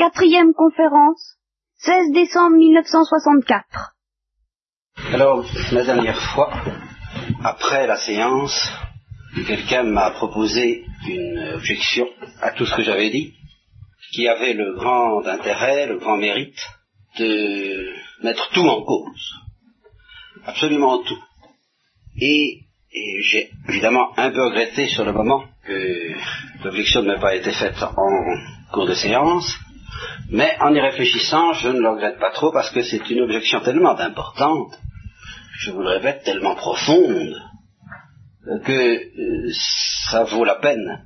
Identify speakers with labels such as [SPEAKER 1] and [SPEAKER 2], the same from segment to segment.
[SPEAKER 1] Quatrième conférence, 16 décembre 1964.
[SPEAKER 2] Alors, la dernière fois, après la séance, quelqu'un m'a proposé une objection à tout ce que j'avais dit, qui avait le grand intérêt, le grand mérite de mettre tout en cause. Absolument tout. Et, j'ai évidemment un peu regretté sur le moment que l'objection n'ait pas été faite en cours de séance, mais en y réfléchissant, je ne le regrette pas trop parce que c'est une objection tellement importante, je vous le répète, tellement profonde, que euh, ça vaut la peine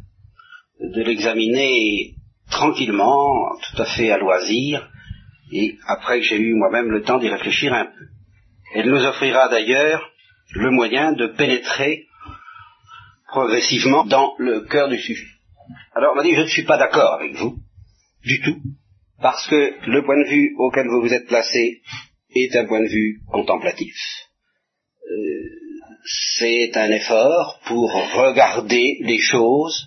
[SPEAKER 2] de l'examiner tranquillement, tout à fait à loisir, et après que j'ai eu moi-même le temps d'y réfléchir un peu. Elle nous offrira d'ailleurs le moyen de pénétrer progressivement dans le cœur du sujet. Alors, on m'a dit, je ne suis pas d'accord avec vous, du tout, parce que le point de vue auquel vous vous êtes placé est un point de vue contemplatif. Euh, c'est un effort pour regarder les choses,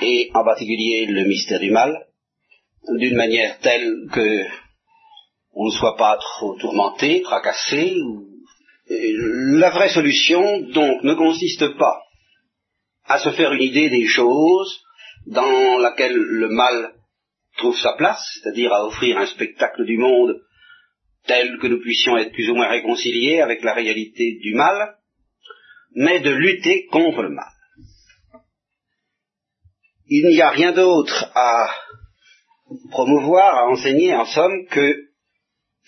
[SPEAKER 2] et en particulier le mystère du mal, d'une manière telle que on ne soit pas trop tourmenté, tracassé. La vraie solution, donc, ne consiste pas à se faire une idée des choses dans laquelle le mal trouve sa place, c'est-à-dire à offrir un spectacle du monde tel que nous puissions être plus ou moins réconciliés avec la réalité du mal, mais de lutter contre le mal. Il n'y a rien d'autre à promouvoir, à enseigner, en somme, que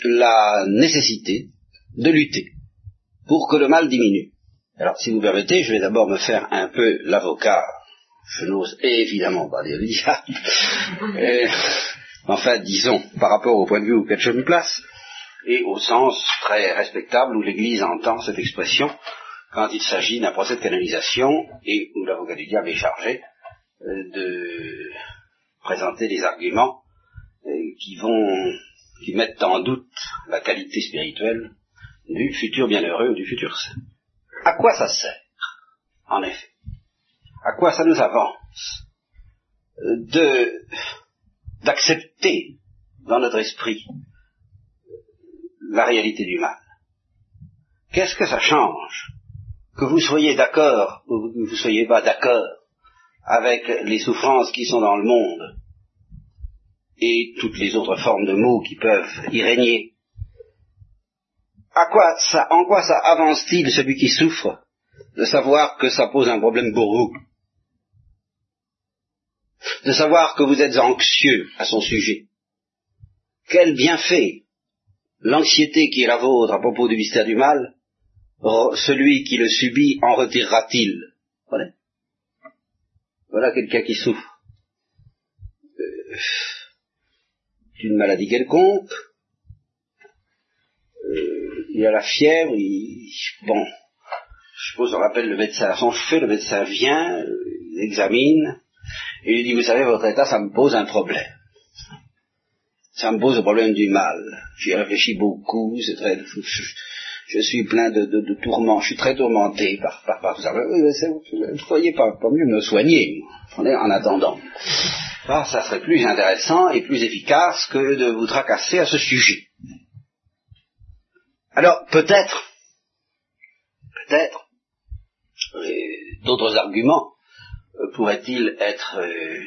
[SPEAKER 2] la nécessité de lutter pour que le mal diminue. Alors, si vous permettez, je vais d'abord me faire un peu l'avocat. Je n'ose évidemment pas dire le diable. Euh, enfin, disons, par rapport au point de vue auquel je me place, et au sens très respectable où l'Église entend cette expression quand il s'agit d'un procès de canonisation et où l'avocat du diable est chargé euh, de présenter des arguments euh, qui vont qui mettent en doute la qualité spirituelle du futur bienheureux ou du futur saint. À quoi ça sert, en effet? À quoi ça nous avance de d'accepter dans notre esprit la réalité du mal Qu'est-ce que ça change Que vous soyez d'accord ou que vous ne soyez pas d'accord avec les souffrances qui sont dans le monde et toutes les autres formes de mots qui peuvent y régner? À quoi ça, en quoi ça avance-t-il celui qui souffre de savoir que ça pose un problème pour vous? De savoir que vous êtes anxieux à son sujet Quel bienfait l'anxiété qui est la vôtre à propos du mystère du mal, celui qui le subit en retirera-t-il? Voilà, voilà quelqu'un qui souffre. Euh, d'une maladie quelconque, euh, il a la fièvre, il, bon, je suppose on rappelle le médecin à son chevet, le médecin vient, euh, il examine, et il dit, vous savez, votre état, ça me pose un problème. Ça me pose le problème du mal. J'y réfléchi beaucoup, c'est très, je, suis plein de, tourments, je suis très tourmenté par, par, par ça. Vous ne croyez pas, pas mieux me soigner, en attendant. Ah, ça serait plus intéressant et plus efficace que de vous tracasser à ce sujet. Alors, peut-être, peut-être, d'autres arguments euh, pourraient-ils être euh,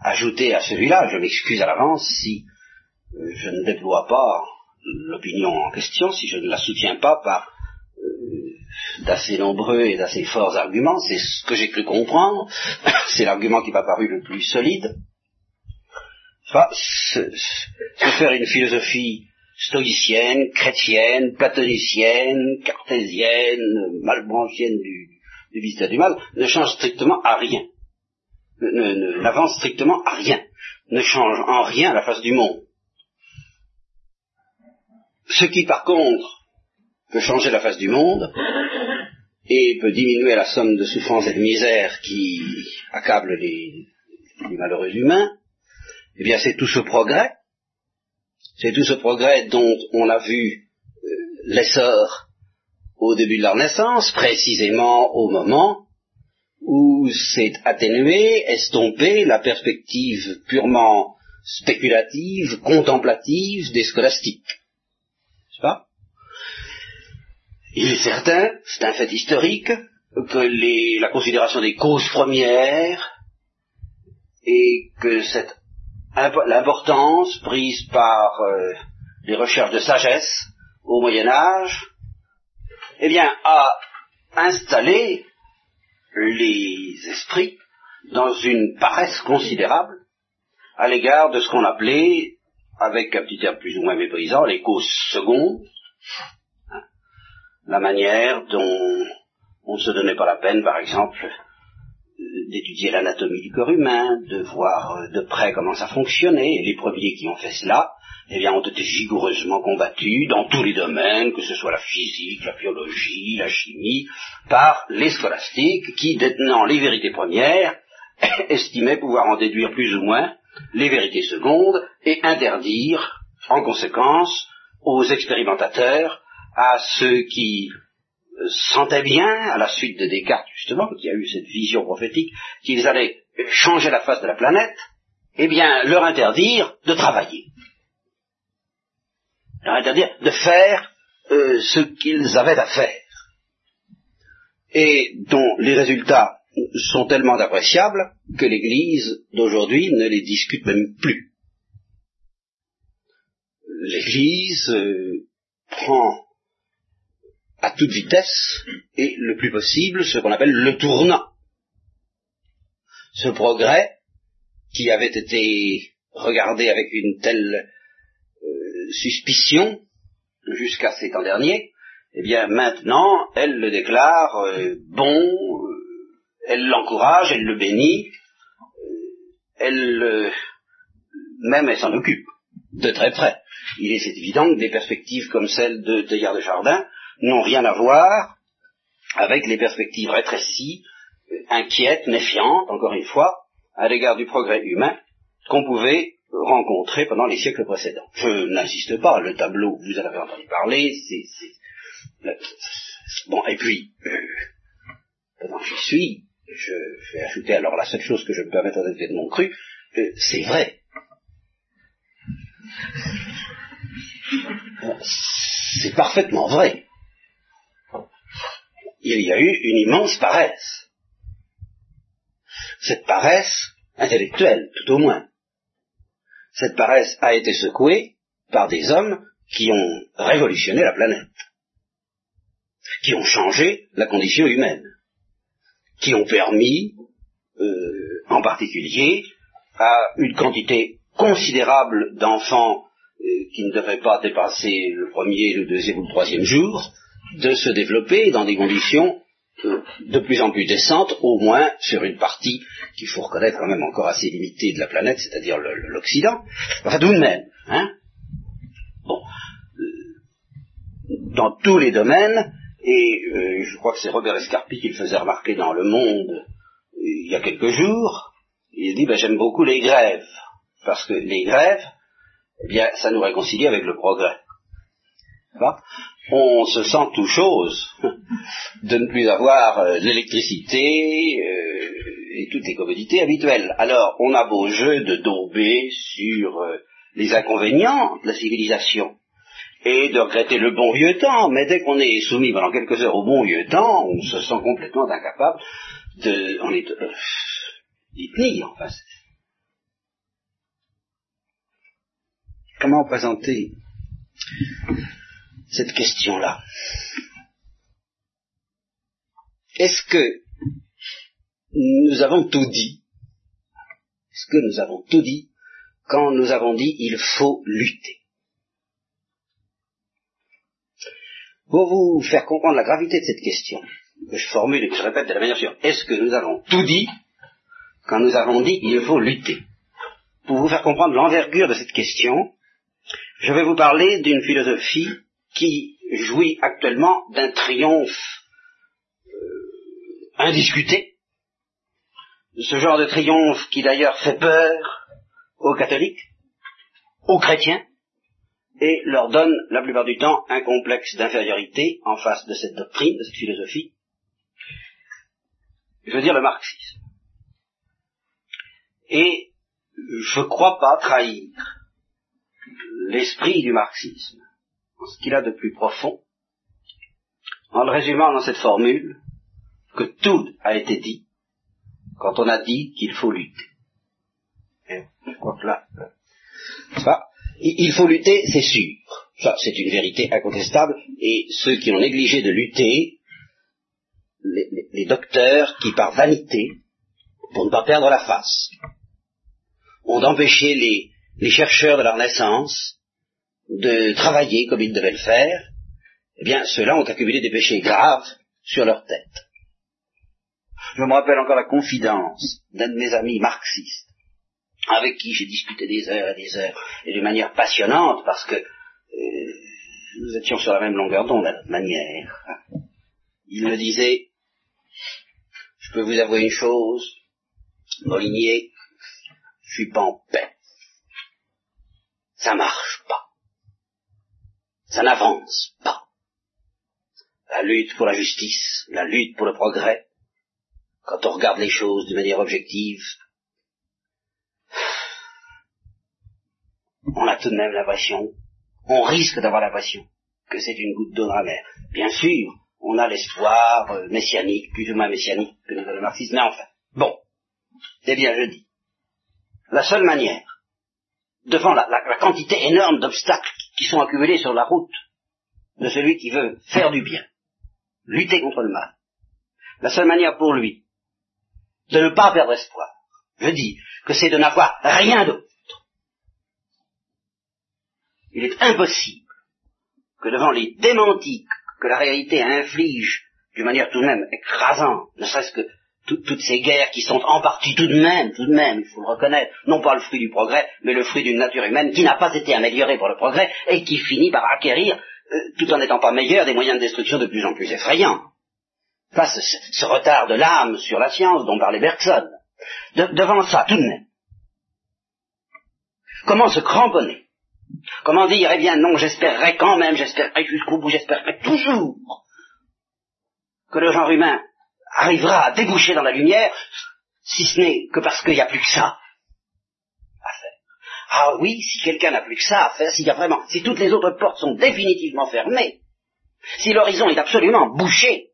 [SPEAKER 2] ajoutés à celui-là? Je m'excuse à l'avance si je ne déploie pas l'opinion en question, si je ne la soutiens pas par d'assez nombreux et d'assez forts arguments, c'est ce que j'ai cru comprendre, c'est l'argument qui m'a paru le plus solide. Enfin, se, faire une philosophie stoïcienne, chrétienne, platonicienne, cartésienne, malbranchienne du, du mystère du mal, ne change strictement à rien. N'avance strictement à rien. Ne change en rien la face du monde. Ce qui, par contre, peut changer la face du monde et peut diminuer la somme de souffrance et de misère qui accable les, malheureux humains, eh bien c'est tout ce progrès, c'est tout ce progrès dont on a vu euh, l'essor au début de leur naissance, précisément au moment où s'est atténuée, estompée la perspective purement spéculative, contemplative des scolastiques. N'est-ce pas? Il est certain, c'est un fait historique, que la considération des causes premières et que l'importance prise par euh, les recherches de sagesse au Moyen Âge, eh bien, a installé les esprits dans une paresse considérable à l'égard de ce qu'on appelait, avec un petit terme plus ou moins méprisant, les causes secondes, hein, la manière dont on ne se donnait pas la peine, par exemple, d'étudier l'anatomie du corps humain, de voir de près comment ça fonctionnait, les premiers qui ont fait cela, eh bien, ont été vigoureusement combattus dans tous les domaines, que ce soit la physique, la biologie, la chimie, par les scolastiques qui, détenant les vérités premières, estimaient pouvoir en déduire plus ou moins les vérités secondes et interdire, en conséquence, aux expérimentateurs, à ceux qui sentaient bien, à la suite de Descartes justement, qui a eu cette vision prophétique, qu'ils allaient changer la face de la planète, eh bien, leur interdire de travailler. Interdire de faire euh, ce qu'ils avaient à faire. Et dont les résultats sont tellement appréciables que l'Église d'aujourd'hui ne les discute même plus. L'Église euh, prend à toute vitesse et le plus possible ce qu'on appelle le tournant. Ce progrès qui avait été regardé avec une telle suspicion jusqu'à ces temps derniers, eh bien maintenant elle le déclare euh, bon, elle l'encourage, elle le bénit, elle même elle s'en occupe de très près. Il est évident que des perspectives comme celles de Teilhard de Jardin n'ont rien à voir avec les perspectives rétrécies, inquiètes, méfiantes, encore une fois, à l'égard du progrès humain qu'on pouvait rencontrer pendant les siècles précédents. Je n'insiste pas, le tableau, vous en avez entendu parler, c'est... Bon, et puis, euh, pendant que j'y suis, je vais ajouter alors la seule chose que je me permets d'ajouter de mon cru, euh, c'est vrai. C'est parfaitement vrai. Il y a eu une immense paresse. Cette paresse intellectuelle, tout au moins. Cette paresse a été secouée par des hommes qui ont révolutionné la planète, qui ont changé la condition humaine qui ont permis, euh, en particulier, à une quantité considérable d'enfants euh, qui ne devraient pas dépasser le premier, le deuxième ou le troisième jour, de se développer dans des conditions de plus en plus décentes, au moins sur une partie qu'il faut reconnaître quand même encore assez limitée de la planète, c'est-à-dire l'Occident. Enfin, tout de même, hein. Bon, dans tous les domaines, et euh, je crois que c'est Robert Escarpi qui le faisait remarquer dans Le Monde euh, il y a quelques jours. Il dit ben, j'aime beaucoup les grèves parce que les grèves, eh bien, ça nous réconcilie avec le progrès. On se sent tout chose de ne plus avoir euh, l'électricité et toutes les commodités habituelles. Alors, on a beau jeu de dauber sur les inconvénients de la civilisation et de regretter le bon vieux temps, mais dès qu'on est soumis pendant quelques heures au bon vieux temps, on se sent complètement incapable de, on est, euh, d'y tenir, en face. Comment présenter cette question-là. Est-ce que nous avons tout dit? Est-ce que nous avons tout dit quand nous avons dit il faut lutter? Pour vous faire comprendre la gravité de cette question, que je formule et que je répète de la manière suivante, est-ce que nous avons tout dit quand nous avons dit il faut lutter? Pour vous faire comprendre l'envergure de cette question, je vais vous parler d'une philosophie qui jouit actuellement d'un triomphe euh, indiscuté, ce genre de triomphe qui d'ailleurs fait peur aux catholiques, aux chrétiens, et leur donne la plupart du temps un complexe d'infériorité en face de cette doctrine, de cette philosophie. Je veux dire le marxisme. Et je ne crois pas trahir l'esprit du marxisme, ce qu'il a de plus profond, en le résumant dans cette formule, que tout a été dit quand on a dit qu'il faut lutter. je crois que là, ça, il faut lutter, c'est sûr. Ça, c'est une vérité incontestable. Et ceux qui ont négligé de lutter, les, les docteurs qui, par vanité, pour ne pas perdre la face, ont empêché les, les chercheurs de la Renaissance de travailler comme ils devaient le faire, eh bien, ceux-là ont accumulé des péchés graves sur leur tête. Je me rappelle encore la confidence d'un de mes amis marxistes, avec qui j'ai discuté des heures et des heures, et de manière passionnante, parce que euh, nous étions sur la même longueur d'onde à notre manière. Il me disait, je peux vous avouer une chose, Molinier, je suis pas en paix. Ça marche pas. Ça n'avance pas. La lutte pour la justice, la lutte pour le progrès, quand on regarde les choses de manière objective, on a tout de même l'impression, on risque d'avoir l'impression que c'est une goutte d'eau dans la mer. Bien sûr, on a l'espoir euh, messianique, plus ou moins messianique que nous le marxisme, mais enfin, bon, c'est bien je dis la seule manière, devant la, quantité énorme d'obstacles qui sont accumulés sur la route de celui qui veut faire du bien, lutter contre le mal, la seule manière pour lui de ne pas perdre espoir, je dis que c'est de n'avoir rien d'autre. Il est impossible que devant les démentis que la réalité inflige d'une manière tout de même écrasante, ne serait-ce que toutes ces guerres qui sont en partie tout de même, tout de même, il faut le reconnaître, non pas le fruit du progrès, mais le fruit d'une nature humaine qui n'a pas été améliorée par le progrès et qui finit par acquérir, euh, tout en n'étant pas meilleur, des moyens de destruction de plus en plus effrayants. Face ce, ce retard de l'âme sur la science dont parlait Bergson, devant ça, tout de même, comment se cramponner? Comment dire, eh bien non, j'espérerai quand même, j'espérerai jusqu'au bout, j'espérerai toujours que le genre humain arrivera à déboucher dans la lumière, si ce n'est que parce qu'il n'y a plus que ça à faire. Ah oui, si quelqu'un n'a plus que ça à faire, s'il y a vraiment, si toutes les autres portes sont définitivement fermées, si l'horizon est absolument bouché,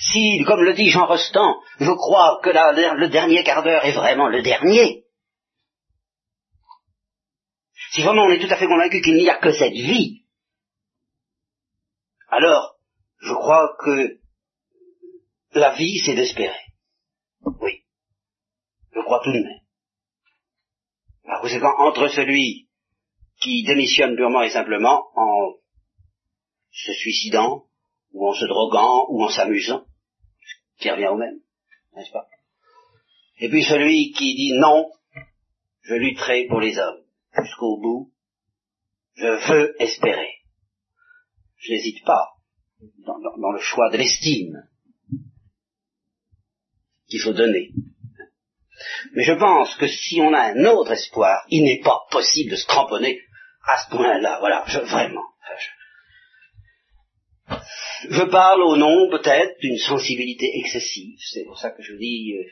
[SPEAKER 2] si, comme le dit Jean Rostand, je crois que le dernier quart d'heure est vraiment le dernier, si vraiment on est tout à fait convaincu qu'il n'y a que cette vie, alors je crois que la vie, c'est d'espérer. Oui. Je crois tout de même. Par conséquent, entre celui qui démissionne purement et simplement en se suicidant, ou en se droguant, ou en s'amusant, qui revient au même, n'est-ce pas? Et puis celui qui dit non, je lutterai pour les hommes, jusqu'au bout, je veux espérer. Je n'hésite pas dans le choix de l'estime, qu'il faut donner. Mais je pense que si on a un autre espoir, il n'est pas possible de se cramponner à ce point-là. Voilà, je, vraiment. Je, parle au nom peut-être d'une sensibilité excessive. C'est pour ça que je dis, euh,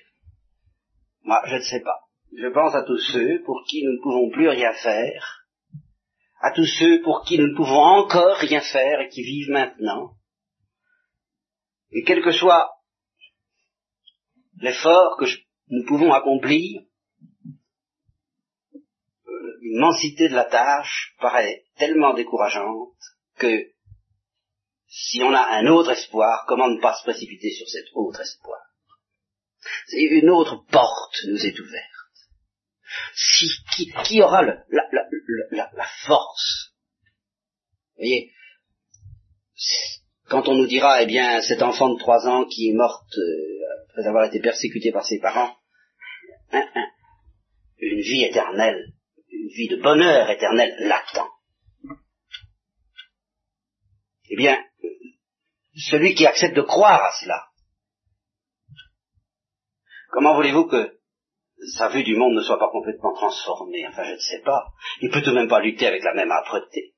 [SPEAKER 2] moi, je ne sais pas. Je pense à tous ceux pour qui nous ne pouvons plus rien faire, à tous ceux pour qui nous ne pouvons encore rien faire et qui vivent maintenant. Et quel que soit l'effort que nous pouvons accomplir, euh, l'immensité de la tâche paraît tellement décourageante que si on a un autre espoir, comment ne pas se précipiter sur cet autre espoir? Une autre porte nous est ouverte. Qui, aura la, la, force? Vous voyez, quand on nous dira, eh bien, cet enfant de trois ans qui est morte euh, après avoir été persécuté par ses parents, hein, hein, une vie éternelle, une vie de bonheur éternel l'attend. Eh bien, celui qui accepte de croire à cela, comment voulez-vous que sa vue du monde ne soit pas complètement transformée? Enfin, je ne sais pas. Il peut tout de même pas lutter avec la même âpreté.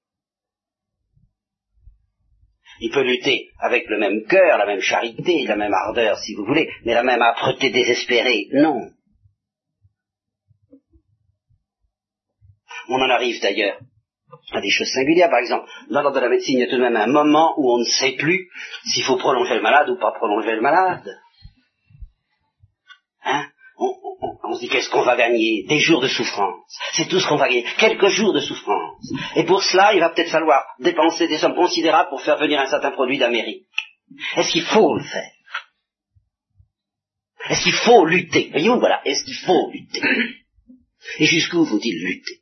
[SPEAKER 2] Il peut lutter avec le même cœur, la même charité, la même ardeur, si vous voulez, mais la même âpreté désespérée, non. On en arrive d'ailleurs à des choses singulières. Par exemple, dans l'ordre de la médecine, il y a tout de même un moment où on ne sait plus s'il faut prolonger le malade ou pas prolonger le malade. Hein? On, se dit qu'est-ce qu'on va gagner? Des jours de souffrance. C'est tout ce qu'on va gagner. Quelques jours de souffrance. Et pour cela, il va peut-être falloir dépenser des sommes considérables pour faire venir un certain produit d'Amérique. Est-ce qu'il faut le faire? Est-ce qu'il faut lutter? Voyez-vous, voilà, est-ce qu'il faut lutter? Et jusqu'où faut-il lutter?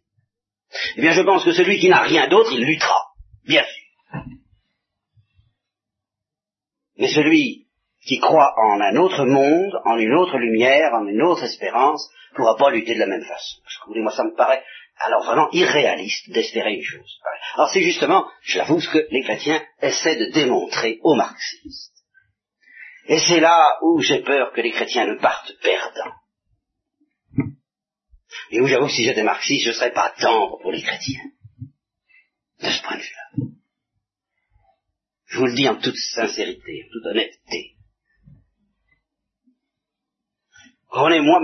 [SPEAKER 2] Eh bien, je pense que celui qui n'a rien d'autre, il luttera, bien sûr. Mais celui qui croit en un autre monde, en une autre lumière, en une autre espérance, ne pourra pas lutter de la même façon. Parce que, moi, ça me paraît alors vraiment irréaliste d'espérer une chose. Alors c'est justement, je l'avoue, ce que les chrétiens essaient de démontrer aux marxistes. Et c'est là où j'ai peur que les chrétiens ne partent perdants. Et où j'avoue que si j'étais marxiste, je ne serais pas tendre pour les chrétiens. De ce point de vue-là. Je vous le dis en toute sincérité, en toute honnêteté. Comprenez-moi,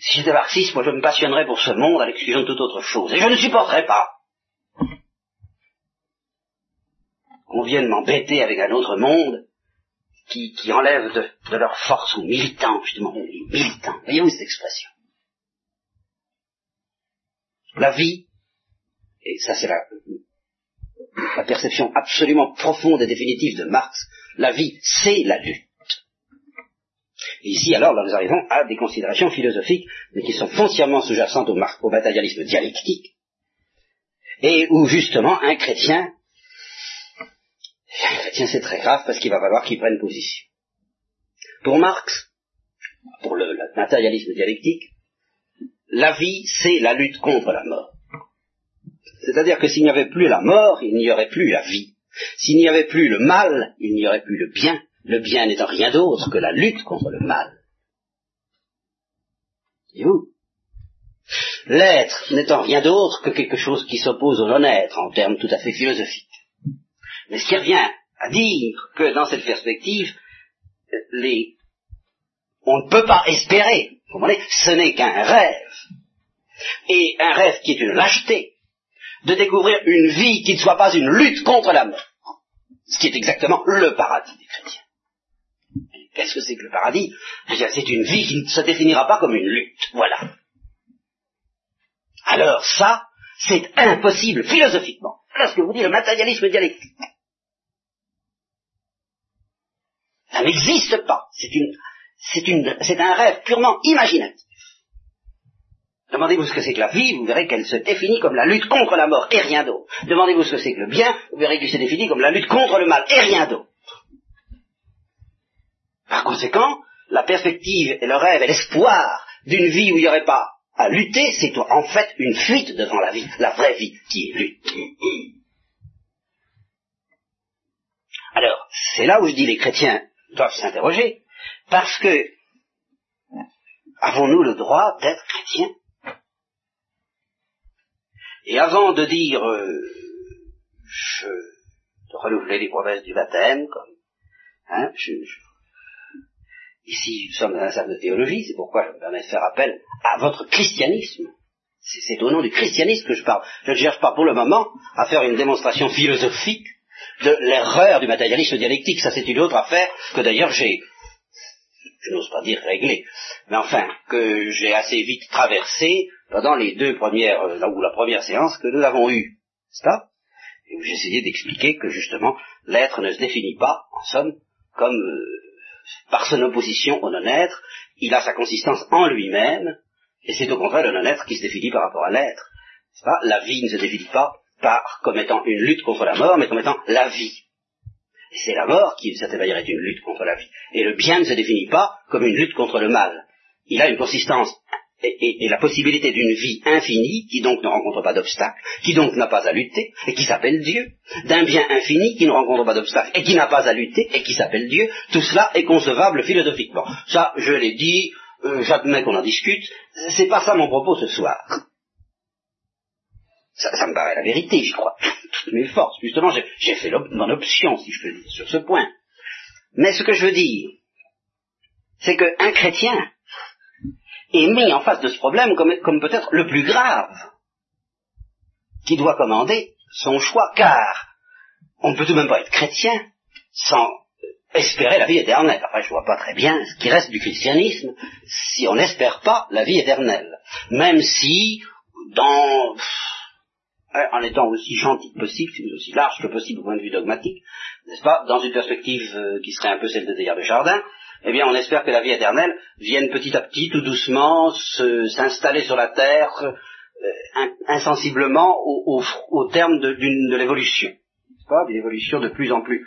[SPEAKER 2] si j'étais marxiste, moi je me passionnerais pour ce monde à l'exclusion de toute autre chose. Et je ne supporterais pas qu'on vienne m'embêter avec un autre monde qui, enlève de, leur force aux militants, justement, aux militants. Voyez-vous cette expression? La vie, et ça c'est la, la perception absolument profonde et définitive de Marx, la vie c'est la lutte. Ici, alors, nous arrivons à des considérations philosophiques, mais qui sont foncièrement sous-jacentes au, matérialisme dialectique, et où, justement, un chrétien, un chrétien, c'est très grave, parce qu'il va falloir qu'il prenne position. Pour Marx, pour le matérialisme dialectique, la vie, c'est la lutte contre la mort. C'est-à-dire que s'il n'y avait plus la mort, il n'y aurait plus la vie. S'il n'y avait plus le mal, il n'y aurait plus le bien le bien n'étant rien d'autre que la lutte contre le mal. Et vous? L'être n'étant rien d'autre que quelque chose qui s'oppose au non-être en termes tout à fait philosophiques. Mais ce qui revient à dire que dans cette perspective, on ne peut pas espérer, vous comprenez, ce n'est qu'un rêve, et un rêve qui est une lâcheté, de découvrir une vie qui ne soit pas une lutte contre la mort, ce qui est exactement le paradis des chrétiens. Qu'est-ce que c'est que le paradis? Eh C'est une vie qui ne se définira pas comme une lutte. Voilà. Alors ça, c'est impossible philosophiquement. Voilà ce que vous dit le matérialisme dialectique. Ça n'existe pas. C'est un rêve purement imaginatif. Demandez-vous ce que c'est que la vie, vous verrez qu'elle se définit comme la lutte contre la mort et rien d'autre. Demandez-vous ce que c'est que le bien, vous verrez qu'il se définit comme la lutte contre le mal et rien d'autre. Par conséquent, la perspective et le rêve et l'espoir d'une vie où il n'y aurait pas à lutter, c'est en fait une fuite devant la vie, la vraie vie qui est lutte. Alors, c'est là où je dis les chrétiens doivent s'interroger, parce que avons-nous le droit d'être chrétiens? Et avant de dire euh, je de renouveler les promesses du baptême, comme hein, je, Ici, nous sommes dans un cercle de théologie, c'est pourquoi je me permets de faire appel à votre christianisme. C'est au nom du christianisme que je parle. Je ne cherche pas pour le moment à faire une démonstration philosophique de l'erreur du matérialisme dialectique. Ça, c'est une autre affaire que d'ailleurs j'ai, je n'ose pas dire réglée, mais enfin, que j'ai assez vite traversée pendant les deux premières, euh, ou la première séance que nous avons eue. C'est ça Et où essayé d'expliquer que justement, l'être ne se définit pas, en somme, comme euh, par son opposition au non-être, il a sa consistance en lui-même, et c'est au contraire le non-être qui se définit par rapport à l'être. La vie ne se définit pas par comme étant une lutte contre la mort, mais comme étant la vie. C'est la mort qui, d'une certaine manière, est une lutte contre la vie. Et le bien ne se définit pas comme une lutte contre le mal. Il a une consistance et, la possibilité d'une vie infinie, qui donc ne rencontre pas d'obstacle, qui donc n'a pas à lutter, et qui s'appelle Dieu, d'un bien infini qui ne rencontre pas d'obstacle, et qui n'a pas à lutter, et qui s'appelle Dieu, tout cela est concevable philosophiquement. Ça, je l'ai dit, euh, j'admets qu'on en discute, c'est pas ça mon propos ce soir. Ça, me paraît la vérité, j'y crois, toutes mes forces. Justement, j'ai fait mon option, si je peux dire, sur ce point. Mais ce que je veux dire, c'est qu'un chrétien, est mis en face de ce problème comme, peut-être le plus grave. qui doit commander son choix, car on ne peut tout de même pas être chrétien sans espérer la vie éternelle. Enfin, je vois pas très bien ce qui reste du christianisme si on n'espère pas la vie éternelle. Même si, dans, en étant aussi gentil que possible, aussi large que possible au point de vue dogmatique, n'est-ce pas, dans une perspective euh, qui serait un peu celle de Théard de Chardin, eh bien, on espère que la vie éternelle vienne petit à petit, tout doucement, s'installer sur la terre, euh, insensiblement au, terme de, l'évolution. D'une évolution de plus en plus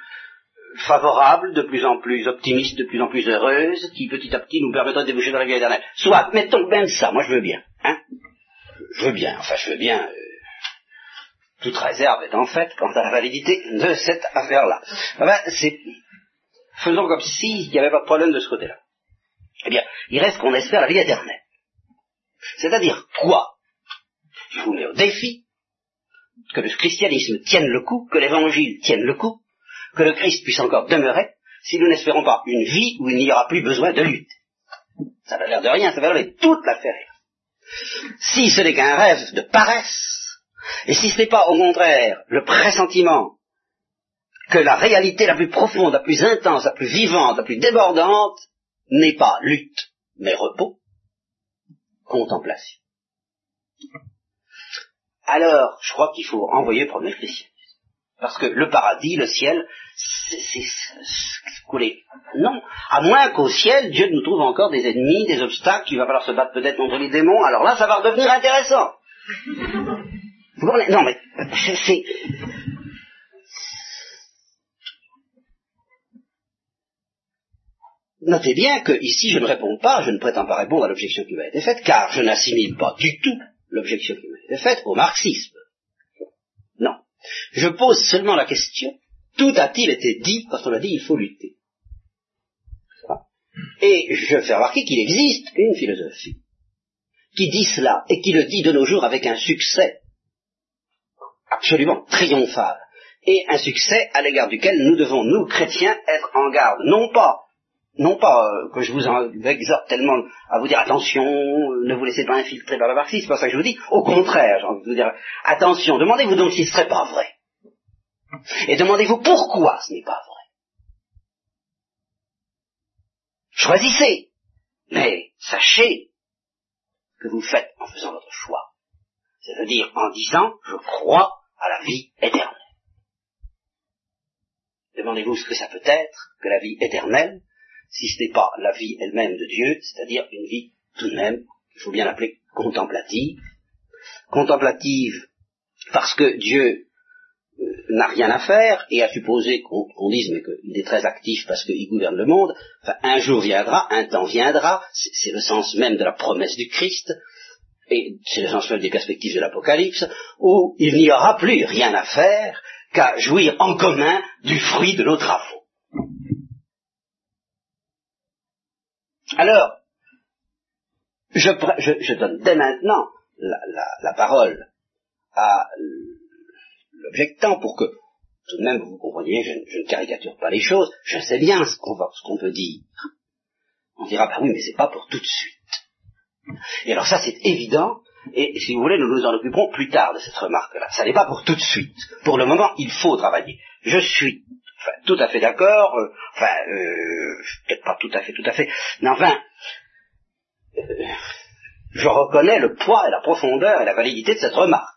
[SPEAKER 2] favorable, de plus en plus optimiste, de plus en plus heureuse, qui petit à petit nous permettra de déboucher dans la vie éternelle. Soit, mettons même ça, moi je veux bien. Hein? Je veux bien, enfin je veux bien, euh, toute réserve est en fait quant à la validité de cette affaire-là. Enfin, c'est, faisons comme s'il n'y avait pas de problème de ce côté-là. Eh bien, il reste qu'on espère la vie éternelle. C'est-à-dire quoi? Je vous mets au défi que le christianisme tienne le coup, que l'évangile tienne le coup, que le Christ puisse encore demeurer, si nous n'espérons pas une vie où il n'y aura plus besoin de lutte. Ça n'a l'air de rien, ça va donner toute l'affaire. Si ce n'est qu'un rêve de paresse, et si ce n'est pas au contraire le pressentiment que la réalité la plus profonde, la plus intense, la plus vivante, la plus débordante, n'est pas lutte, mais repos, contemplation. Alors, je crois qu'il faut envoyer promener le. Parce que le paradis, le ciel, c'est coulé. Non. À moins qu'au ciel, Dieu nous trouve encore des ennemis, des obstacles, qu'il va falloir se battre peut-être contre les démons. Alors là, ça va redevenir intéressant. Vous comprenez? Non, mais c'est... Notez bien que ici, je ne réponds pas, je ne prétends pas répondre à l'objection qui m'a été faite, car je n'assimile pas du tout l'objection qui m'a été faite au marxisme. Non. Je pose seulement la question, tout a-t-il été dit quand on a dit il faut lutter? Et je fais remarquer qu'il existe une philosophie qui dit cela et qui le dit de nos jours avec un succès absolument triomphal et un succès à l'égard duquel nous devons, nous chrétiens, être en garde, non pas non pas euh, que je vous exhorte tellement à vous dire attention, ne vous laissez pas infiltrer par le marxisme, c'est pas ça que je vous dis. Au contraire, j'ai envie vous dire attention, demandez-vous donc si ce serait pas vrai. Et demandez-vous pourquoi ce n'est pas vrai. Choisissez, mais sachez que vous faites en faisant votre choix. C'est-à-dire en disant je crois à la vie éternelle. Demandez-vous ce que ça peut être que la vie éternelle, si ce n'est pas la vie elle-même de Dieu, c'est-à-dire une vie tout de même, il faut bien l'appeler contemplative. Contemplative parce que Dieu euh, n'a rien à faire et a supposé qu'on dise mais qu'il est très actif parce qu'il gouverne le monde. Enfin, un jour viendra, un temps viendra, c'est le sens même de la promesse du Christ, et c'est le sens même des perspectives de l'Apocalypse, où il n'y aura plus rien à faire qu'à jouir en commun du fruit de nos travaux. Alors, je, donne dès maintenant la, parole à l'objectant pour que tout de même vous compreniez, je, ne caricature pas les choses, je sais bien ce qu'on peut dire. On dira, bah oui, mais c'est pas pour tout de suite. Et alors ça, c'est évident, et si vous voulez, nous nous en occuperons plus tard de cette remarque-là. Ça n'est pas pour tout de suite. Pour le moment, il faut travailler. Je suis tout à fait d'accord, euh, enfin, euh, peut-être pas tout à fait, tout à fait, mais enfin, euh, je reconnais le poids et la profondeur et la validité de cette remarque.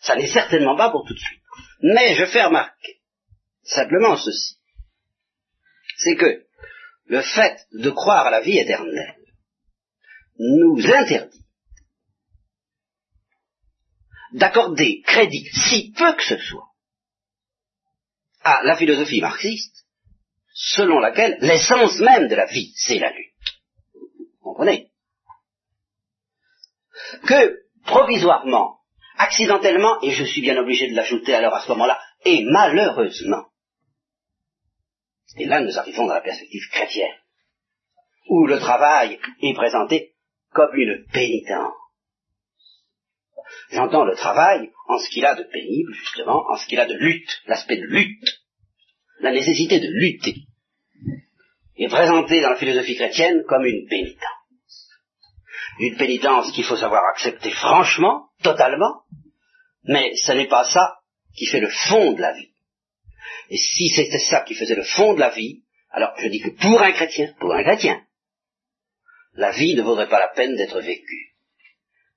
[SPEAKER 2] Ça, n'est certainement pas pour tout de suite. Mais je fais remarquer simplement ceci. C'est que le fait de croire à la vie éternelle nous interdit d'accorder crédit, si peu que ce soit, à la philosophie marxiste, selon laquelle l'essence même de la vie, c'est la lutte. Vous comprenez? Que, provisoirement, accidentellement, et je suis bien obligé de l'ajouter alors à ce moment-là, et malheureusement, et là nous arrivons dans la perspective chrétienne, où le travail est présenté comme une pénitence. J'entends le travail en ce qu'il a de pénible, justement, en ce qu'il a de lutte, l'aspect de lutte, la nécessité de lutter, est présenté dans la philosophie chrétienne comme une pénitence. Une pénitence qu'il faut savoir accepter franchement, totalement, Mais ce n'est pas ça qui fait le fond de la vie. Et si c'était ça qui faisait le fond de la vie, alors je dis que pour un chrétien, pour un chrétien, la vie ne vaudrait pas la peine d'être vécue.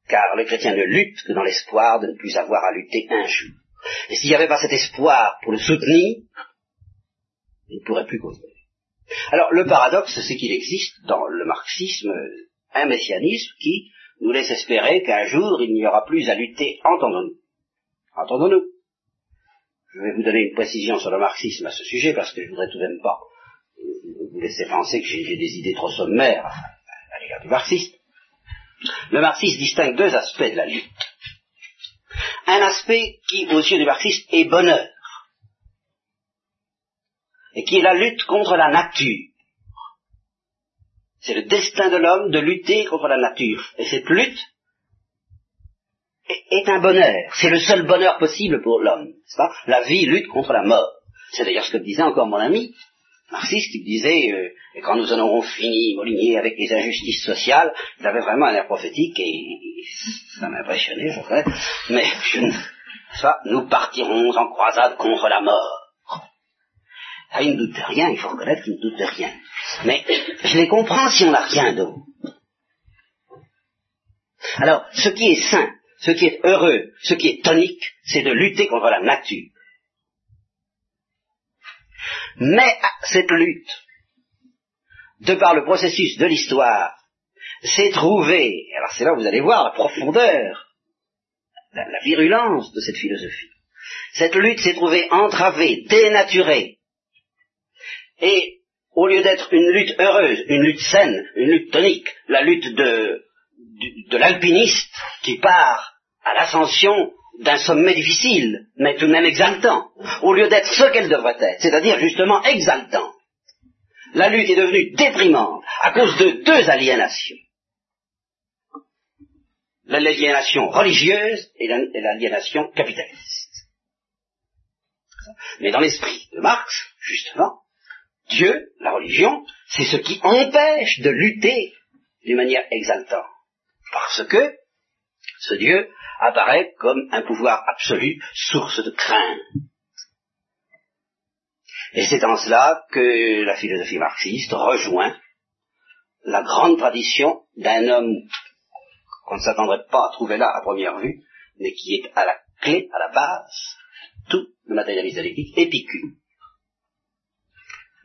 [SPEAKER 2] Car le chrétien ne lutte que dans l'espoir de ne plus avoir à lutter un jour. Et s'il n'y avait pas cet espoir pour le soutenir, il ne pourrait plus continuer. Alors le paradoxe, c'est qu'il existe dans le marxisme un messianisme qui nous laisse espérer qu'un jour il n'y aura plus à lutter, entendons-nous. Entendons-nous. Je vais vous donner une précision sur le marxisme à ce sujet parce que je voudrais tout de même pas vous laisser penser que j'ai des idées trop sommaires à l'égard du marxiste. Le marxiste distingue deux aspects de la lutte. Un aspect qui, aux yeux du marxiste, est bonheur, et qui est la lutte contre la nature. C'est le destin de l'homme de lutter contre la nature. Et cette lutte est un bonheur. C'est le seul bonheur possible pour l'homme. La vie lutte contre la mort. C'est d'ailleurs ce que disait encore mon ami marxiste qui disait, euh, et quand nous en aurons fini, Molinier, avec les injustices sociales, il avait vraiment un air prophétique et, ça m'impressionnait, je crois, mais je ça, nous partirons en croisade contre la mort. Ah, il ne doute de rien, il faut reconnaître qu'il ne doute de rien. Mais je les comprends si on n'a rien d'autre. Alors, ce qui est sain, ce qui est heureux, ce qui est tonique, c'est de lutter contre la nature. Mais cette lutte, de par le processus de l'histoire, s'est trouvée, alors c'est là où vous allez voir la profondeur, la, la virulence de cette philosophie. Cette lutte s'est trouvée entravée, dénaturée, et au lieu d'être une lutte heureuse, une lutte saine, une lutte tonique, la lutte de, de, l'alpiniste qui part à l'ascension d'un sommet difficile, mais tout de même exaltant, au lieu d'être ce qu'elle devrait être, c'est-à-dire justement exaltant. La lutte est devenue déprimante à cause de deux aliénations. L'aliénation religieuse et l'aliénation capitaliste. Mais dans l'esprit de Marx, justement, Dieu, la religion, c'est ce qui empêche de lutter d'une manière exaltante. Parce que ce Dieu apparaît comme un pouvoir absolu, source de crainte. Et c'est en cela que la philosophie marxiste rejoint la grande tradition d'un homme qu'on ne s'attendrait pas à trouver là à première vue, mais qui est à la clé, à la base, tout le matérialisme dialectique, Épicure.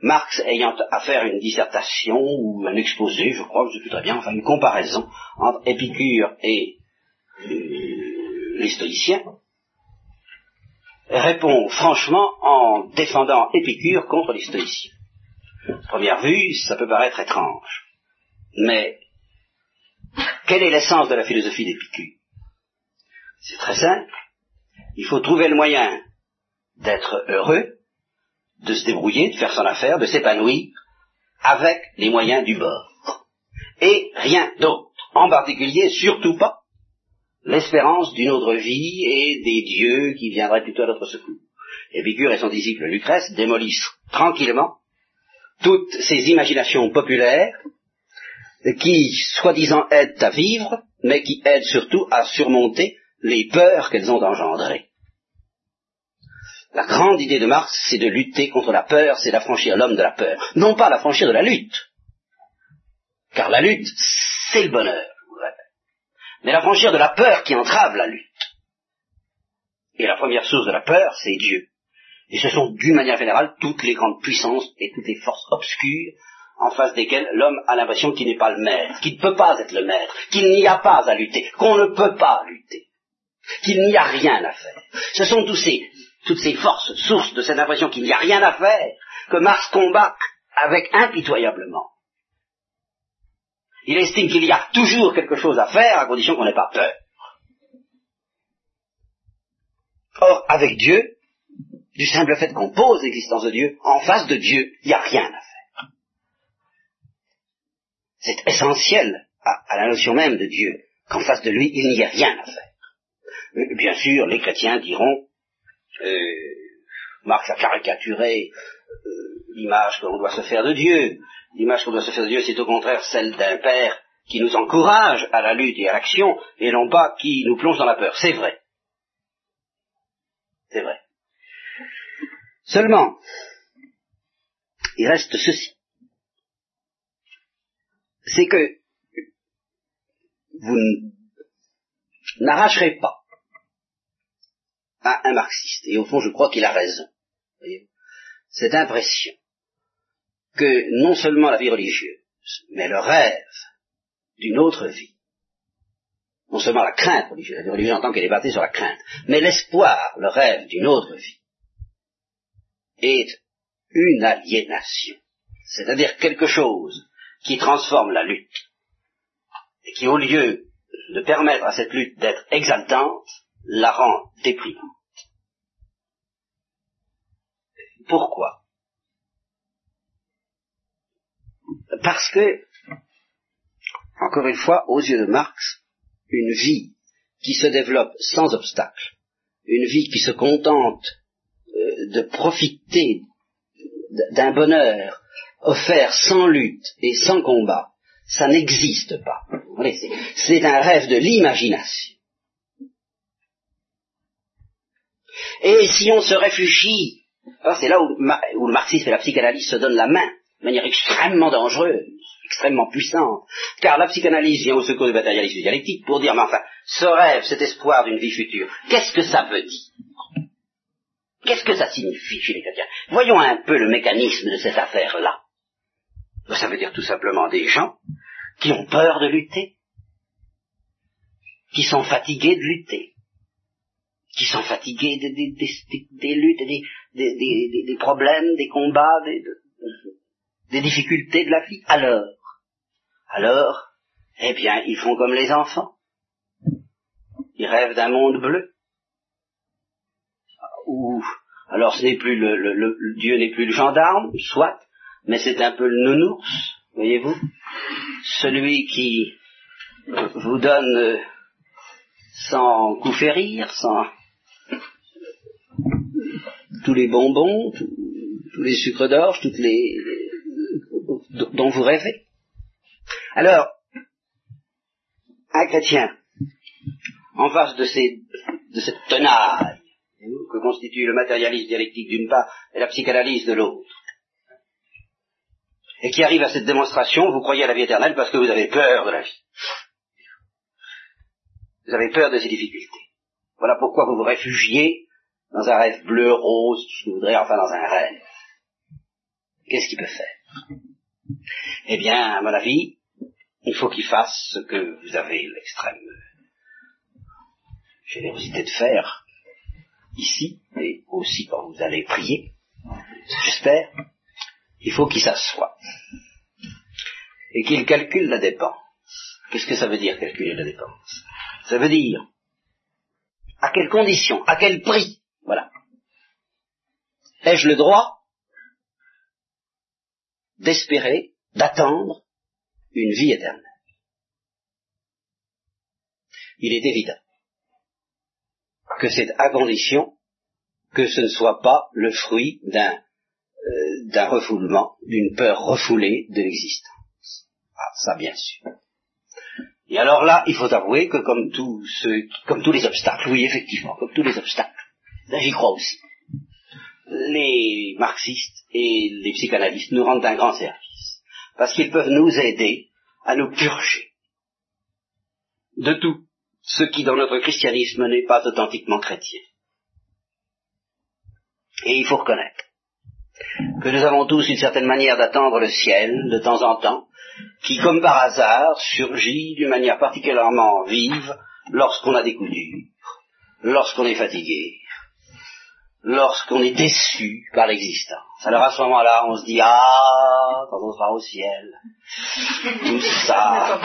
[SPEAKER 2] Marx ayant à faire une dissertation ou un exposé, je crois, je sais plus très bien, enfin une comparaison entre Épicure et euh, les stoïciens, répond franchement en défendant Épicure contre les stoïciens. première vue, ça peut paraître étrange, mais quelle est l'essence de la philosophie d'Épicure? C'est très simple. Il faut trouver le moyen d'être heureux de se débrouiller, de faire son affaire, de s'épanouir avec les moyens du bord. Et rien d'autre. En particulier, surtout pas, l'espérance d'une autre vie et des dieux qui viendraient plutôt à notre secours. Épicure et son disciple Lucrèce démolissent tranquillement toutes ces imaginations populaires qui, soi-disant, aident à vivre, mais qui aident surtout à surmonter les peurs qu'elles ont engendrées. La grande idée de Marx, c'est de lutter contre la peur, c'est d'affranchir l'homme de la peur. Non pas l'affranchir de la lutte. Car la lutte, c'est le bonheur, Mais l'affranchir de la peur qui entrave la lutte. Et la première source de la peur, c'est Dieu. Et ce sont, d'une manière générale, toutes les grandes puissances et toutes les forces obscures en face desquelles l'homme a l'impression qu'il n'est pas le maître, qu'il ne peut pas être le maître, qu'il n'y a pas à lutter, qu'on ne peut pas lutter, qu'il n'y a rien à faire. Ce sont tous ces toutes ces forces, sources de cette impression qu'il n'y a rien à faire, que Mars combat avec impitoyablement. Il estime qu'il y a toujours quelque chose à faire à condition qu'on n'ait pas peur. Or, avec Dieu, du simple fait qu'on pose l'existence de Dieu, en face de Dieu, il n'y a rien à faire. C'est essentiel à, la notion même de Dieu, qu'en face de lui, il n'y a rien à faire. Bien sûr, les chrétiens diront, euh, Marx a caricaturé euh, l'image que l'on doit se faire de Dieu. L'image qu'on doit se faire de Dieu, c'est au contraire celle d'un père qui nous encourage à la lutte et à l'action, et non pas qui nous plonge dans la peur. C'est vrai. c'est vrai. Seulement, il reste ceci. C'est que vous n'arracherez pas à un marxiste, et au fond je crois qu'il a raison, cette impression que non seulement la vie religieuse, mais le rêve d'une autre vie, non seulement la crainte religieuse, la vie religieuse en tant qu'elle est bâtie sur la crainte, mais l'espoir, le rêve d'une autre vie, est une aliénation, c'est-à-dire quelque chose qui transforme la lutte, et qui au lieu de permettre à cette lutte d'être exaltante, la rend déprimante. Pourquoi? Parce que, encore une fois, aux yeux de Marx, une vie qui se développe sans obstacle, une vie qui se contente euh, de profiter d'un bonheur offert sans lutte et sans combat, ça n'existe pas. C'est un rêve de l'imagination. Et si on se réfugie, c'est là où, où, le marxisme et la psychanalyse se donnent la main, de manière extrêmement dangereuse, extrêmement puissante, car la psychanalyse vient au secours du matérialisme dialectique pour dire, mais enfin, ce rêve, cet espoir d'une vie future, qu'est-ce que ça veut dire? Qu'est-ce que ça signifie chez les chrétiens? Voyons un peu le mécanisme de cette affaire-là. Ça veut dire tout simplement des gens qui ont peur de lutter, qui sont fatigués de lutter, qui sont fatigués des, luttes, des, problèmes, des combats, des, difficultés de la vie. Alors, alors, eh bien, ils font comme les enfants. Ils rêvent d'un monde bleu. Ou, alors ce n'est plus le, le Dieu n'est plus le gendarme, soit, mais c'est un peu le nounours, voyez-vous, celui qui vous donne euh, sans coup férir, sans tous les bonbons, tous, les sucres d'orge, toutes les dont vous rêvez. Alors, un chrétien, en face de, ces, de cette tenaille que constitue le matérialisme dialectique d'une part et la psychanalyse de l'autre, et qui arrive à cette démonstration, vous croyez à la vie éternelle parce que vous avez peur de la vie. Vous avez peur de ces difficultés. Voilà pourquoi vous vous réfugiez dans un rêve bleu, rose, tout ce enfin dans un rêve. Qu'est-ce qu'il peut faire? Eh bien, à mon avis, il faut qu'il fasse ce que vous avez l'extrême générosité de faire ici, et aussi quand vous allez prier, j'espère, il faut qu'il s'assoie et qu'il calcule la dépense. Qu'est-ce que ça veut dire calculer la dépense? Ça veut dire à quelles conditions, à quel prix, voilà. Ai-je le droit d'espérer, d'attendre une vie éternelle? Il est évident que c'est à condition que ce ne soit pas le fruit d'un euh, d'un refoulement, d'une peur refoulée de l'existence. Ah, ça bien sûr. Et alors là, il faut avouer que comme tous comme tous les obstacles, oui effectivement, comme tous les obstacles, là j'y crois aussi, les marxistes et les psychanalystes nous rendent un grand service, parce qu'ils peuvent nous aider à nous purger de tout ce qui dans notre christianisme n'est pas authentiquement chrétien. Et il faut reconnaître que nous avons tous une certaine manière d'attendre le ciel de temps en temps, qui comme par hasard surgit d'une manière particulièrement vive lorsqu'on a des coups durs, lorsqu'on est fatigué, lorsqu'on est déçu par l'existence. Alors à ce moment-là, on se dit, ah, quand on sera au ciel, tout ça,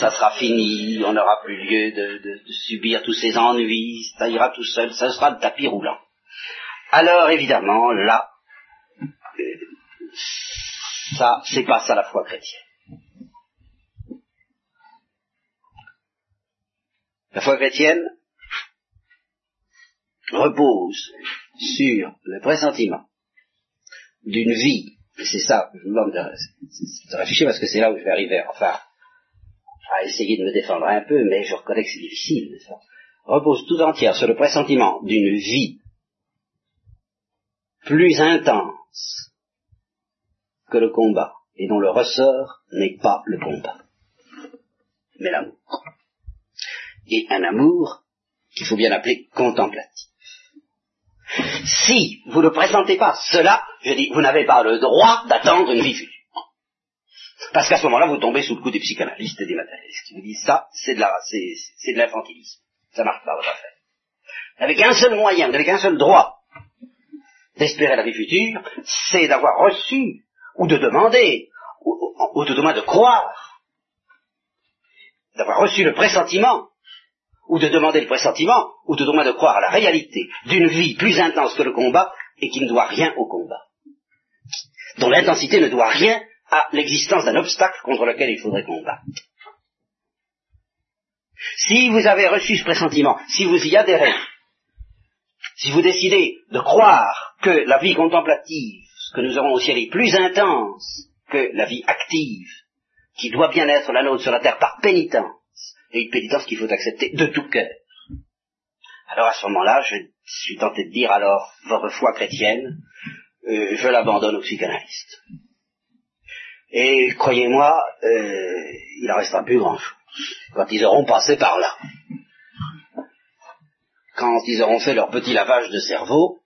[SPEAKER 2] ça sera fini, on n'aura plus lieu de, subir tous ces ennuis, ça ira tout seul, ça sera le tapis roulant alors évidemment, là, ça, c'est pas ça la foi chrétienne. La foi chrétienne repose sur le pressentiment d'une vie, c'est ça, je vous demande de, réfléchir parce que c'est là où je vais arriver, enfin, à essayer de me défendre un peu, mais je reconnais que c'est difficile, repose tout entière sur le pressentiment d'une vie plus intense que le combat, et dont le ressort n'est pas le combat, mais l'amour. Et un amour qu'il faut bien appeler contemplatif. Si vous ne présentez pas cela, je dis, vous n'avez pas le droit d'attendre une vie future. Parce qu'à ce moment-là, vous tombez sous le coup des psychanalystes et des matérialistes qui vous disent ça, c'est de la, c'est, de l'infantilisme. Ça marche pas votre affaire. Avec un seul moyen, avec un seul droit d'espérer la vie future, c'est d'avoir reçu, ou de demander, ou, ou tout au moins de croire, d'avoir reçu le pressentiment ou de demander le pressentiment, ou tout au moins de croire à la réalité d'une vie plus intense que le combat et qui ne doit rien au combat, dont l'intensité ne doit rien à l'existence d'un obstacle contre lequel il faudrait combattre. Si vous avez reçu ce pressentiment, si vous y adhérez, si vous décidez de croire que la vie contemplative, que nous aurons au ciel, est plus intense que la vie active, qui doit bien être la nôtre sur la terre par pénitence, et une pénitence qu'il faut accepter de tout cœur. Alors à ce moment-là, je suis tenté de dire alors, votre foi chrétienne, euh, je l'abandonne aux psychanalystes. Et croyez-moi, euh, il en restera plus grand-chose quand ils auront passé par là. Quand ils auront fait leur petit lavage de cerveau,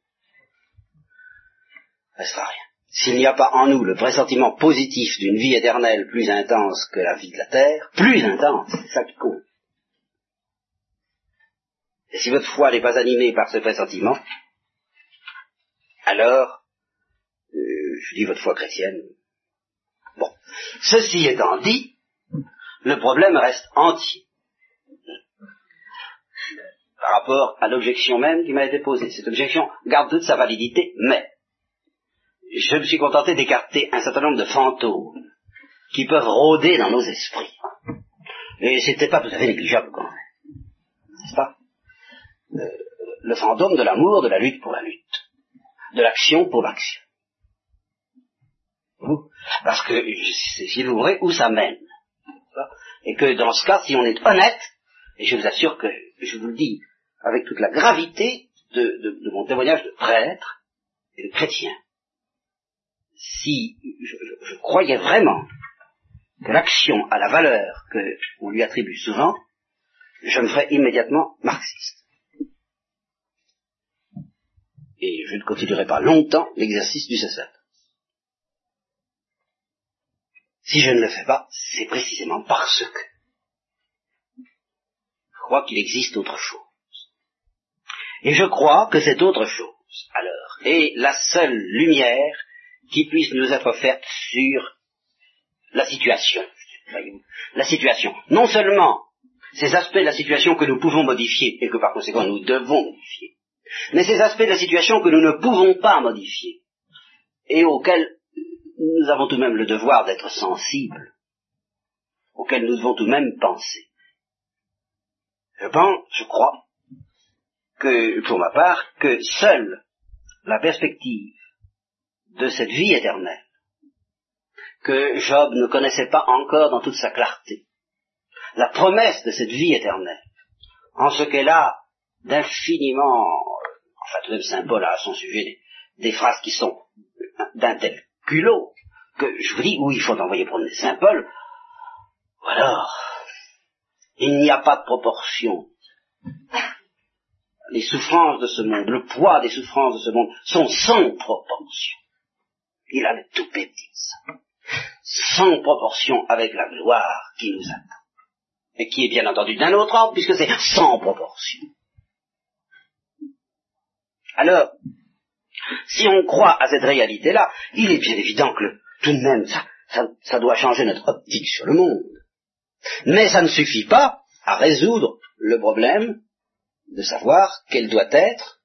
[SPEAKER 2] il ne restera rien. S'il n'y a pas en nous le pressentiment positif d'une vie éternelle plus intense que la vie de la terre, plus intense, c'est ça qui compte. Et si votre foi n'est pas animée par ce pressentiment, alors, euh, je dis votre foi chrétienne. Bon, ceci étant dit, le problème reste entier par rapport à l'objection même qui m'a été posée. Cette objection garde toute sa validité, mais je me suis contenté d'écarter un certain nombre de fantômes qui peuvent rôder dans nos esprits. Et c'était pas tout à fait négligeable quand même. N'est-ce pas? Euh, Le fantôme de l'amour, de la lutte pour la lutte. De l'action pour l'action. Parce que, si vous voulez, où ça mène. Et que dans ce cas, si on est honnête, et je vous assure que, je vous le dis, avec toute la gravité de, de mon témoignage de prêtre et de chrétien, si je, croyais vraiment que l'action a la valeur que on lui attribue souvent, je me ferais immédiatement marxiste. Et je ne continuerai pas longtemps l'exercice du sacerdoce. Si je ne le fais pas, c'est précisément parce que je crois qu'il existe autre chose. Et je crois que cette autre chose, alors, est la seule lumière qui puisse nous être offerte sur la situation. La situation. Non seulement ces aspects de la situation que nous pouvons modifier et que par conséquent nous devons modifier, mais ces aspects de la situation que nous ne pouvons pas modifier et auxquels nous avons tout de même le devoir d'être sensibles, auxquels nous devons tout de même penser. Je pense, je crois, que, pour ma part, que seule la perspective de cette vie éternelle que Job ne connaissait pas encore dans toute sa clarté. La promesse de cette vie éternelle, en ce qu'elle a d'infiniment, enfin tout de même symbole à son sujet, des, phrases qui sont d'un tel culot, que je vous dis, oui, il faut envoyer promener Saint Paul, alors, il n'y a pas de proportion. Les souffrances de ce monde, le poids des souffrances de ce monde sont sans proportion il a le tout petit, sans proportion avec la gloire qui nous attend, et qui est bien entendu d'un autre ordre, puisque c'est sans proportion. Alors, si on croit à cette réalité-là, il est bien évident que tout de même, ça, doit changer notre optique sur le monde. Mais ça ne suffit pas à résoudre le problème de savoir quel doit être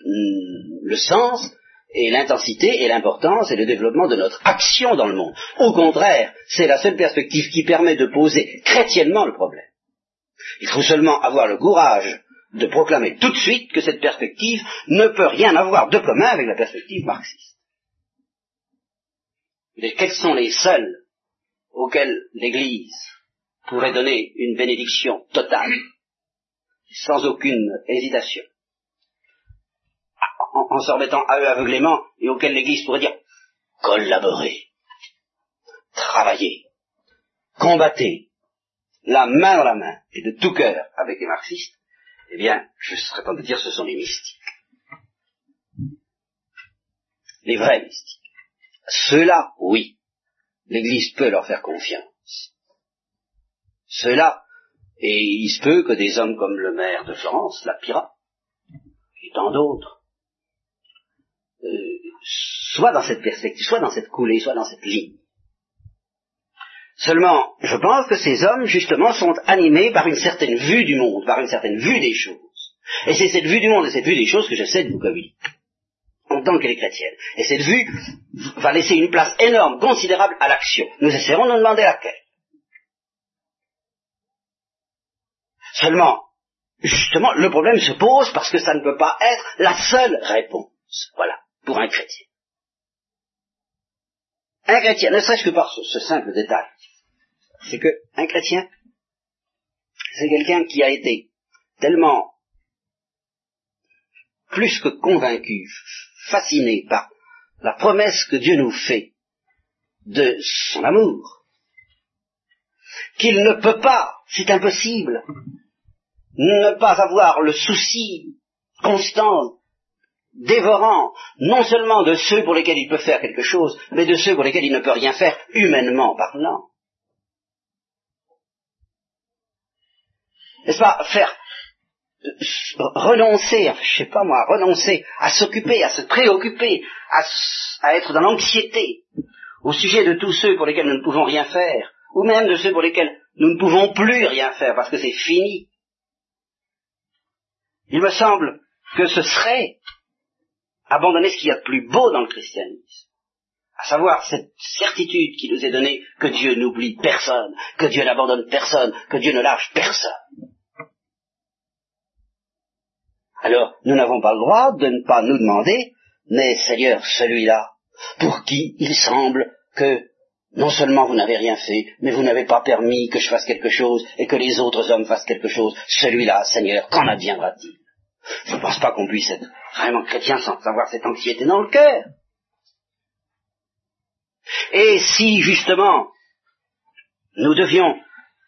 [SPEAKER 2] hmm, le sens et l'intensité et l'importance et le développement de notre action dans le monde. Au contraire, c'est la seule perspective qui permet de poser chrétiennement le problème. Il faut seulement avoir le courage de proclamer tout de suite que cette perspective ne peut rien avoir de commun avec la perspective marxiste. Mais quels sont les seuls auxquels l'Église pourrait donner une bénédiction totale sans aucune hésitation, en, se remettant à eux aveuglément, et auquel l'Église pourrait dire collaborer, travailler, combattez, la main dans la main, et de tout cœur avec les marxistes, eh bien, je serais pas de dire ce sont les mystiques. Les vrais mystiques. Ceux-là, oui, l'Église peut leur faire confiance. Ceux-là, et il se peut que des hommes comme le maire de Florence, la Pira, et tant d'autres, euh, soient dans cette perspective, soit dans cette coulée, soit dans cette ligne. Seulement, je pense que ces hommes, justement, sont animés par une certaine vue du monde, par une certaine vue des choses. Et c'est cette vue du monde et cette vue des choses que j'essaie de vous communiquer, en tant qu'elle chrétienne. Et cette vue va laisser une place énorme, considérable à l'action. Nous essaierons de nous demander laquelle. Seulement, justement, le problème se pose parce que ça ne peut pas être la seule réponse. Voilà, pour un chrétien. Un chrétien, ne serait-ce que par ce, simple détail, c'est que un chrétien, c'est quelqu'un qui a été tellement plus que convaincu, fasciné par la promesse que Dieu nous fait de son amour, qu'il ne peut pas, c'est impossible, ne pas avoir le souci constant dévorant non seulement de ceux pour lesquels il peut faire quelque chose, mais de ceux pour lesquels il ne peut rien faire, humainement parlant. N'est-ce pas Faire renoncer, je sais pas moi, renoncer à s'occuper, à se préoccuper, à être dans l'anxiété au sujet de tous ceux pour lesquels nous ne pouvons rien faire, ou même de ceux pour lesquels nous ne pouvons plus rien faire parce que c'est fini. Il me semble que ce serait abandonner ce qu'il y a de plus beau dans le christianisme, à savoir cette certitude qui nous est donnée que Dieu n'oublie personne, que Dieu n'abandonne personne, que Dieu ne lâche personne. Alors, nous n'avons pas le droit de ne pas nous demander, mais Seigneur, celui-là, pour qui il semble que non seulement vous n'avez rien fait, mais vous n'avez pas permis que je fasse quelque chose et que les autres hommes fassent quelque chose, celui-là, Seigneur, qu'en adviendra-t-il? Je ne pense pas qu'on puisse être vraiment chrétien sans avoir cette anxiété dans le cœur. Et si justement nous devions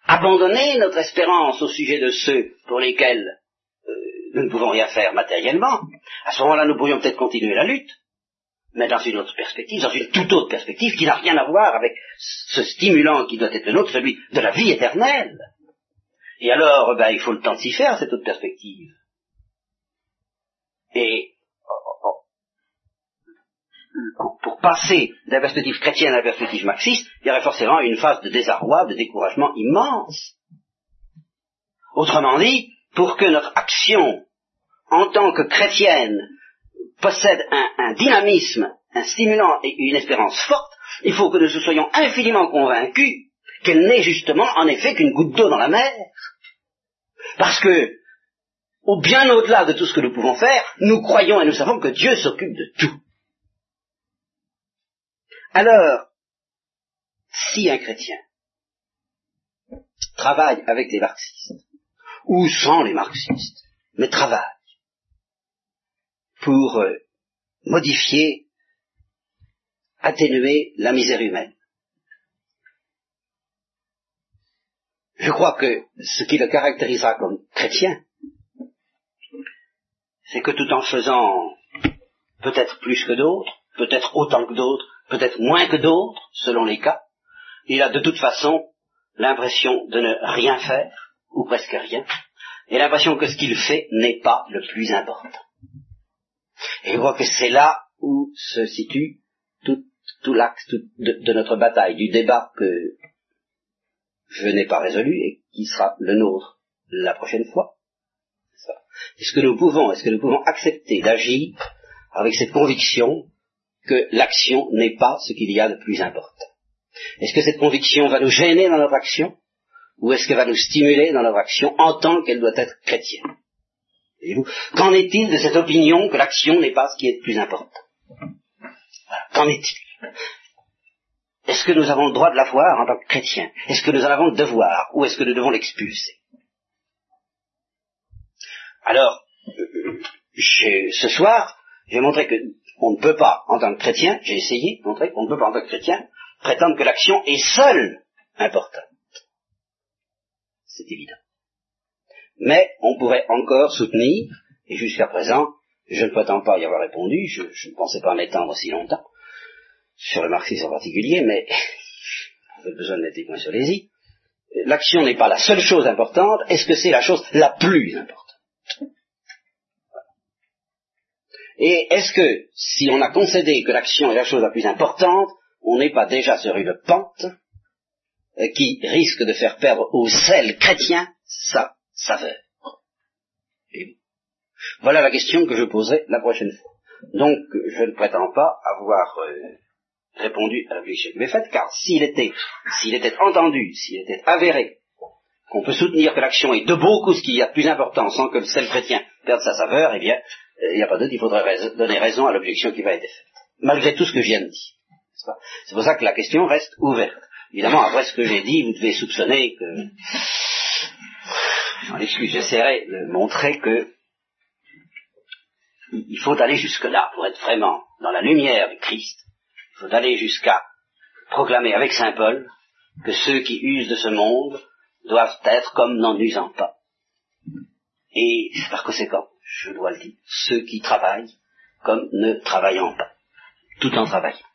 [SPEAKER 2] abandonner notre espérance au sujet de ceux pour lesquels euh, nous ne pouvons rien faire matériellement, à ce moment-là nous pourrions peut-être continuer la lutte, mais dans une autre perspective, dans une toute autre perspective qui n'a rien à voir avec ce stimulant qui doit être le nôtre, celui de la vie éternelle. Et alors, ben, il faut le temps de s'y faire, cette autre perspective. Et pour passer la perspective chrétienne à la perspective marxiste, il y aurait forcément une phase de désarroi, de découragement immense. Autrement dit, pour que notre action en tant que chrétienne possède un, dynamisme, un stimulant et une espérance forte, il faut que nous soyons infiniment convaincus qu'elle n'est justement en effet qu'une goutte d'eau dans la mer. Parce que ou bien au-delà de tout ce que nous pouvons faire, nous croyons et nous savons que Dieu s'occupe de tout. Alors, si un chrétien travaille avec les marxistes, ou sans les marxistes, mais travaille pour euh, modifier, atténuer la misère humaine, je crois que ce qui le caractérisera comme chrétien, c'est que tout en faisant peut-être plus que d'autres, peut-être autant que d'autres, peut-être moins que d'autres, selon les cas, il a de toute façon l'impression de ne rien faire, ou presque rien, et l'impression que ce qu'il fait n'est pas le plus important. Et je crois que c'est là où se situe tout, l'axe de, de, notre bataille, du débat que je n'ai pas résolu et qui sera le nôtre la prochaine fois. Est-ce que nous pouvons, est-ce que nous pouvons accepter d'agir avec cette conviction que l'action n'est pas ce qu'il y a de plus important? Est-ce que cette conviction va nous gêner dans notre action ou est-ce qu'elle va nous stimuler dans notre action en tant qu'elle doit être chrétienne? Qu'en est-il de cette opinion que l'action n'est pas ce qui est de plus important? Qu'en est-il? Est-ce que nous avons le droit de la voir en tant que chrétiens? Est-ce que nous en avons le devoir ou est-ce que nous devons l'expulser? Alors, ce soir, j'ai montré que on ne peut pas, en tant que chrétien, j'ai essayé de montrer qu'on ne peut pas, en tant que chrétien, prétendre que l'action est seule importante. C'est évident. Mais on pourrait encore soutenir, et jusqu'à présent, je ne prétends pas y avoir répondu, je, ne pensais pas m'étendre si longtemps, sur le marxisme en particulier, mais j'ai besoin de mettre les points sur les i. L'action n'est pas la seule chose importante, est-ce que c'est la chose la plus importante? Et est-ce que, si on a concédé que l'action est la chose la plus importante, on n'est pas déjà sur une pente euh, qui risque de faire perdre au sel chrétien sa saveur? Voilà la question que je poserai la prochaine fois. Donc, je ne prétends pas avoir euh, répondu à l'objection que m'est faite, car s'il était, s'il était entendu, s'il était avéré qu'on peut soutenir que l'action est de beaucoup ce qu'il y a de plus important sans que le sel chrétien perde sa saveur, eh bien, il n'y a pas d'autre, il faudrait donner raison à l'objection qui va être faite. Malgré tout ce que je viens de dire. C'est pour ça que la question reste ouverte. Évidemment, après ce que j'ai dit, vous devez soupçonner que... j'essaierai de montrer que il faut aller jusque-là pour être vraiment dans la lumière du Christ. Il faut aller jusqu'à proclamer avec Saint Paul que ceux qui usent de ce monde doivent être comme n'en usant pas. Et par conséquent, je dois le dire, ceux qui travaillent comme ne travaillant pas, tout en travaillant.